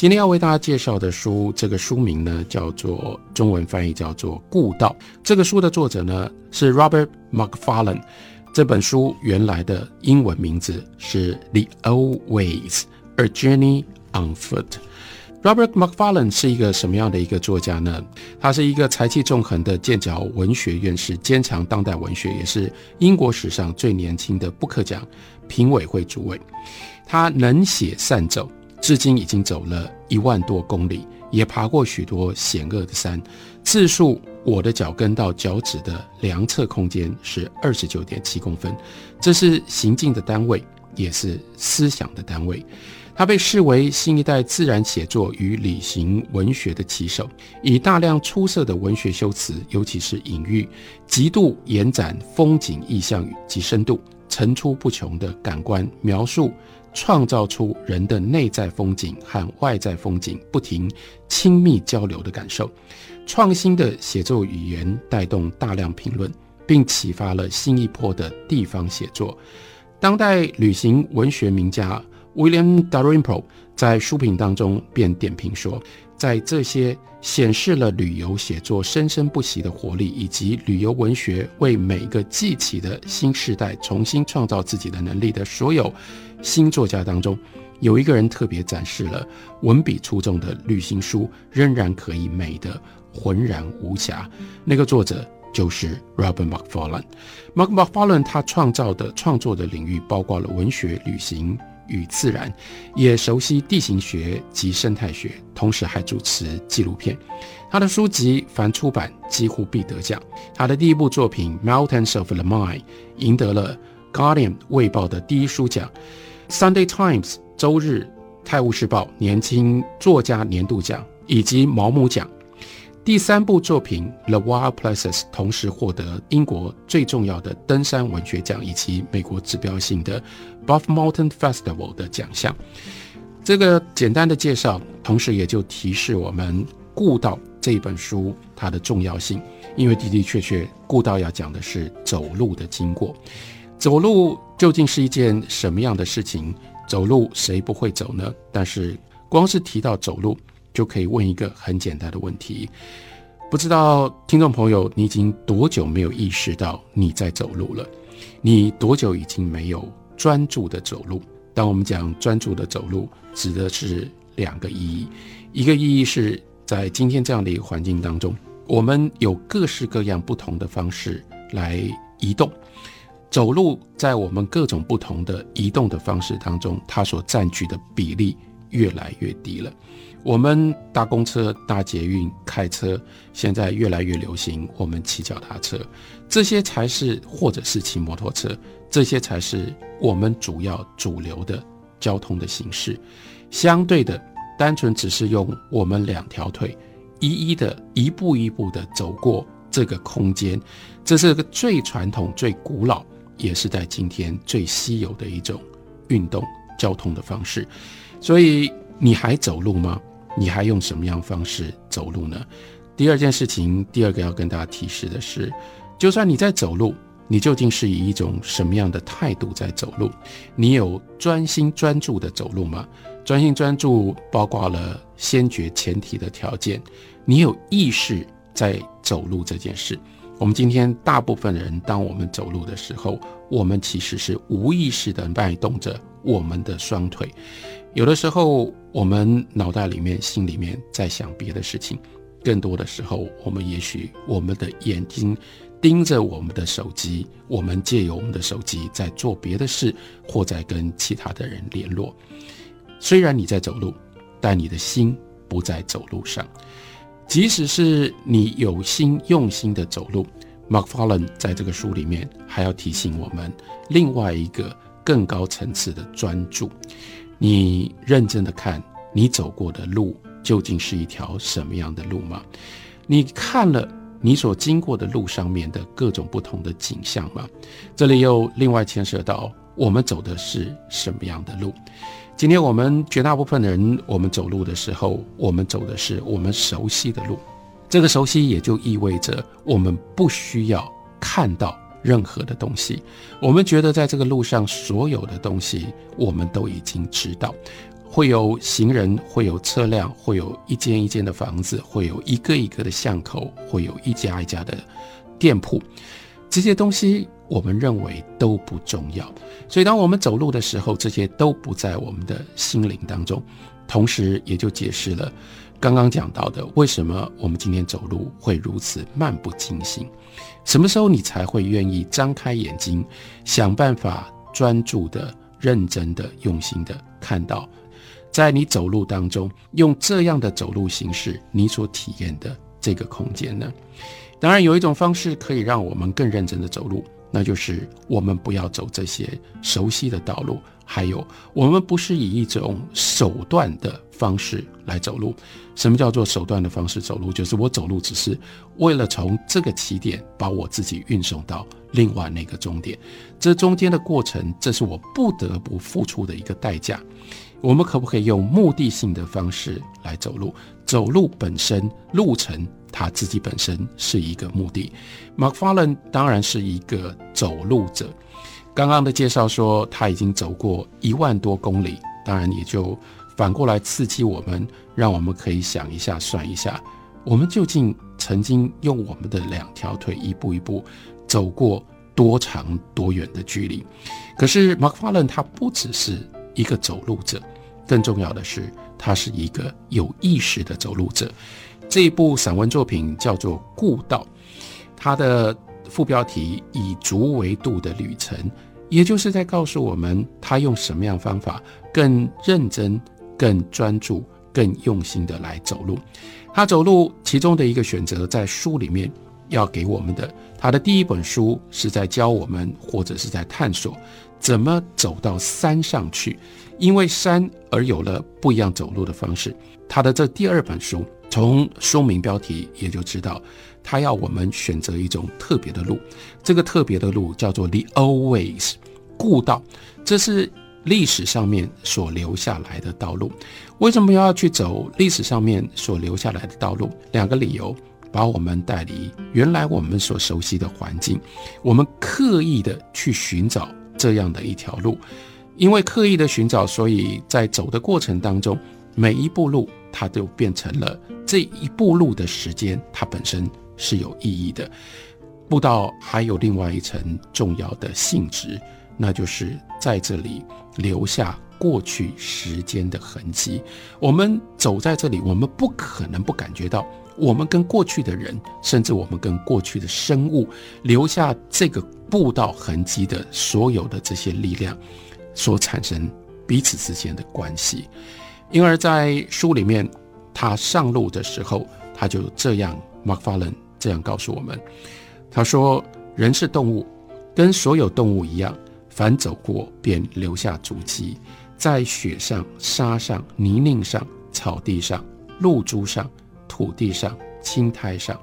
今天要为大家介绍的书，这个书名呢叫做中文翻译叫做《故道》。这个书的作者呢是 Robert McFarlane。这本书原来的英文名字是《The Old Ways: A Journey on Foot》。Robert McFarlane 是一个什么样的一个作家呢？他是一个才气纵横的剑桥文学院士，坚强当代文学，也是英国史上最年轻的布克奖评委会主委。他能写善走。至今已经走了一万多公里，也爬过许多险恶的山。自述我的脚跟到脚趾的量测空间是二十九点七公分，这是行进的单位，也是思想的单位。他被视为新一代自然写作与旅行文学的旗手，以大量出色的文学修辞，尤其是隐喻，极度延展风景意象及深度，层出不穷的感官描述。创造出人的内在风景和外在风景不停亲密交流的感受，创新的写作语言带动大量评论，并启发了新一波的地方写作。当代旅行文学名家 William Dalrymple 在书评当中便点评说。在这些显示了旅游写作生生不息的活力，以及旅游文学为每个记起的新时代重新创造自己的能力的所有新作家当中，有一个人特别展示了文笔出众的旅行书仍然可以美的浑然无瑕。那个作者就是 Robert McFarlane。Mark McFarlane 他创造的创作的领域包括了文学、旅行。与自然，也熟悉地形学及生态学，同时还主持纪录片。他的书籍凡出版几乎必得奖。他的第一部作品《Mountains of the Mind》赢得了《Guardian》卫报的第一书奖，《Sunday Times》周日《泰晤士报》年轻作家年度奖以及毛姆奖。第三部作品《The Wild Places》同时获得英国最重要的登山文学奖以及美国指标性的 Buff Mountain Festival 的奖项。这个简单的介绍，同时也就提示我们《故道》这本书它的重要性，因为的的确确，《故道》要讲的是走路的经过。走路究竟是一件什么样的事情？走路谁不会走呢？但是光是提到走路。就可以问一个很简单的问题：不知道听众朋友，你已经多久没有意识到你在走路了？你多久已经没有专注的走路？当我们讲专注的走路，指的是两个意义。一个意义是在今天这样的一个环境当中，我们有各式各样不同的方式来移动。走路在我们各种不同的移动的方式当中，它所占据的比例越来越低了。我们搭公车、搭捷运、开车，现在越来越流行。我们骑脚踏车，这些才是，或者是骑摩托车，这些才是我们主要主流的交通的形式。相对的，单纯只是用我们两条腿，一一的、一步一步的走过这个空间，这是个最传统、最古老，也是在今天最稀有的一种运动交通的方式。所以，你还走路吗？你还用什么样方式走路呢？第二件事情，第二个要跟大家提示的是，就算你在走路，你究竟是以一种什么样的态度在走路？你有专心专注的走路吗？专心专注包括了先决前提的条件，你有意识在走路这件事。我们今天大部分人，当我们走路的时候，我们其实是无意识的脉动着我们的双腿。有的时候，我们脑袋里面、心里面在想别的事情；更多的时候，我们也许我们的眼睛盯着我们的手机，我们借由我们的手机在做别的事，或在跟其他的人联络。虽然你在走路，但你的心不在走路上。即使是你有心用心的走路，Mark Fallen 在这个书里面还要提醒我们另外一个更高层次的专注。你认真的看，你走过的路究竟是一条什么样的路吗？你看了你所经过的路上面的各种不同的景象吗？这里又另外牵涉到我们走的是什么样的路？今天我们绝大部分的人，我们走路的时候，我们走的是我们熟悉的路。这个熟悉也就意味着我们不需要看到任何的东西。我们觉得在这个路上所有的东西，我们都已经知道。会有行人，会有车辆，会有一间一间的房子，会有一个一个的巷口，会有一家一家的店铺。这些东西我们认为都不重要，所以当我们走路的时候，这些都不在我们的心灵当中。同时，也就解释了刚刚讲到的为什么我们今天走路会如此漫不经心。什么时候你才会愿意张开眼睛，想办法专注的、认真的、用心的看到？在你走路当中，用这样的走路形式，你所体验的这个空间呢？当然，有一种方式可以让我们更认真的走路，那就是我们不要走这些熟悉的道路，还有我们不是以一种手段的方式来走路。什么叫做手段的方式走路？就是我走路只是为了从这个起点把我自己运送到另外那个终点，这中间的过程，这是我不得不付出的一个代价。我们可不可以用目的性的方式来走路？走路本身路程，它自己本身是一个目的。马克法伦当然是一个走路者。刚刚的介绍说他已经走过一万多公里，当然也就反过来刺激我们，让我们可以想一下、算一下，我们究竟曾经用我们的两条腿一步一步走过多长多远的距离？可是马克法伦他不只是。一个走路者，更重要的是，他是一个有意识的走路者。这一部散文作品叫做《故道》，它的副标题“以足为度的旅程”，也就是在告诉我们，他用什么样方法更认真、更专注、更用心的来走路。他走路其中的一个选择，在书里面要给我们的，他的第一本书是在教我们，或者是在探索。怎么走到山上去？因为山而有了不一样走路的方式。他的这第二本书，从书名标题也就知道，他要我们选择一种特别的路。这个特别的路叫做 The Always 故道，这是历史上面所留下来的道路。为什么要去走历史上面所留下来的道路？两个理由，把我们带离原来我们所熟悉的环境，我们刻意的去寻找。这样的一条路，因为刻意的寻找，所以在走的过程当中，每一步路它就变成了这一步路的时间，它本身是有意义的。步道还有另外一层重要的性质，那就是在这里留下过去时间的痕迹。我们走在这里，我们不可能不感觉到，我们跟过去的人，甚至我们跟过去的生物留下这个。步道痕迹的所有的这些力量，所产生彼此之间的关系，因而，在书里面，他上路的时候，他就这样，Mark Fallon 这样告诉我们，他说：“人是动物，跟所有动物一样，凡走过便留下足迹，在雪上、沙上、泥泞上、草地上、露珠上、土地上、青苔上，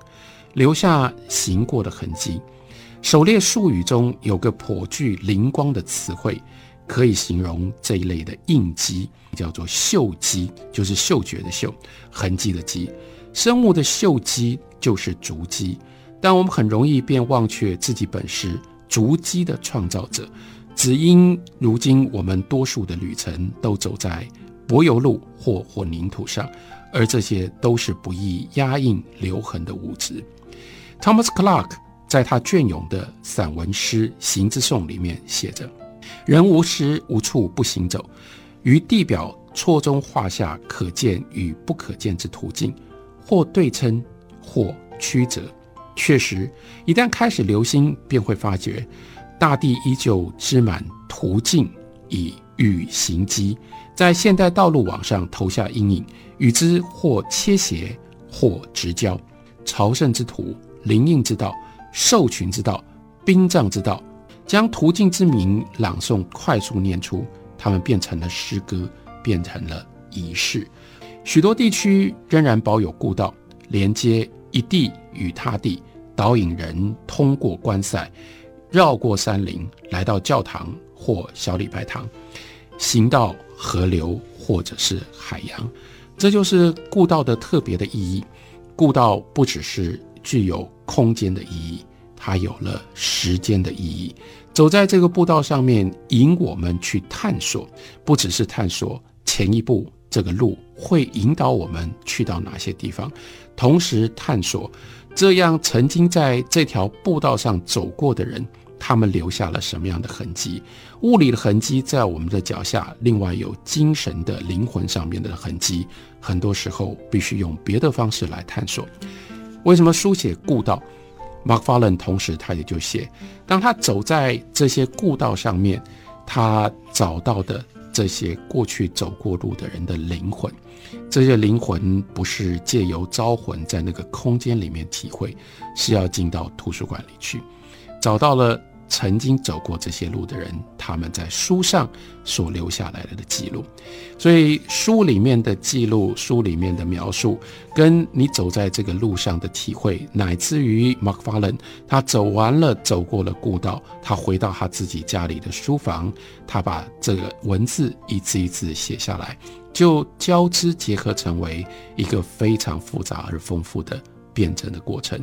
留下行过的痕迹。”狩猎术语中有个颇具灵光的词汇，可以形容这一类的印记，叫做嗅迹，就是嗅觉的嗅，痕迹的迹。生物的嗅迹就是足迹，但我们很容易便忘却自己本是足迹的创造者，只因如今我们多数的旅程都走在柏油路或混凝土上，而这些都是不易压印留痕的物质。Thomas Clark。在他隽永的散文诗《行之颂》里面写着：“人无时无处不行走，于地表错中画下可见与不可见之途径，或对称，或曲折。确实，一旦开始留心，便会发觉，大地依旧织满途径，以与行迹，在现代道路网上投下阴影，与之或切斜，或直交。朝圣之途，灵应之道。”兽群之道，兵杖之道，将途径之名朗诵快速念出，他们变成了诗歌，变成了仪式。许多地区仍然保有故道，连接一地与他地，导引人通过关塞，绕过山林，来到教堂或小礼拜堂，行到河流或者是海洋。这就是故道的特别的意义。故道不只是具有空间的意义，它有了时间的意义。走在这个步道上面，引我们去探索，不只是探索前一步这个路会引导我们去到哪些地方，同时探索这样曾经在这条步道上走过的人，他们留下了什么样的痕迹？物理的痕迹在我们的脚下，另外有精神的灵魂上面的痕迹，很多时候必须用别的方式来探索。为什么书写故道？Mark Fallon 同时他也就写，当他走在这些故道上面，他找到的这些过去走过路的人的灵魂，这些灵魂不是借由招魂在那个空间里面体会，是要进到图书馆里去，找到了。曾经走过这些路的人，他们在书上所留下来的记录，所以书里面的记录、书里面的描述，跟你走在这个路上的体会，乃至于 Mark Fallon 他走完了、走过了故道，他回到他自己家里的书房，他把这个文字一字一字写下来，就交织结合成为一个非常复杂而丰富的辩证的过程。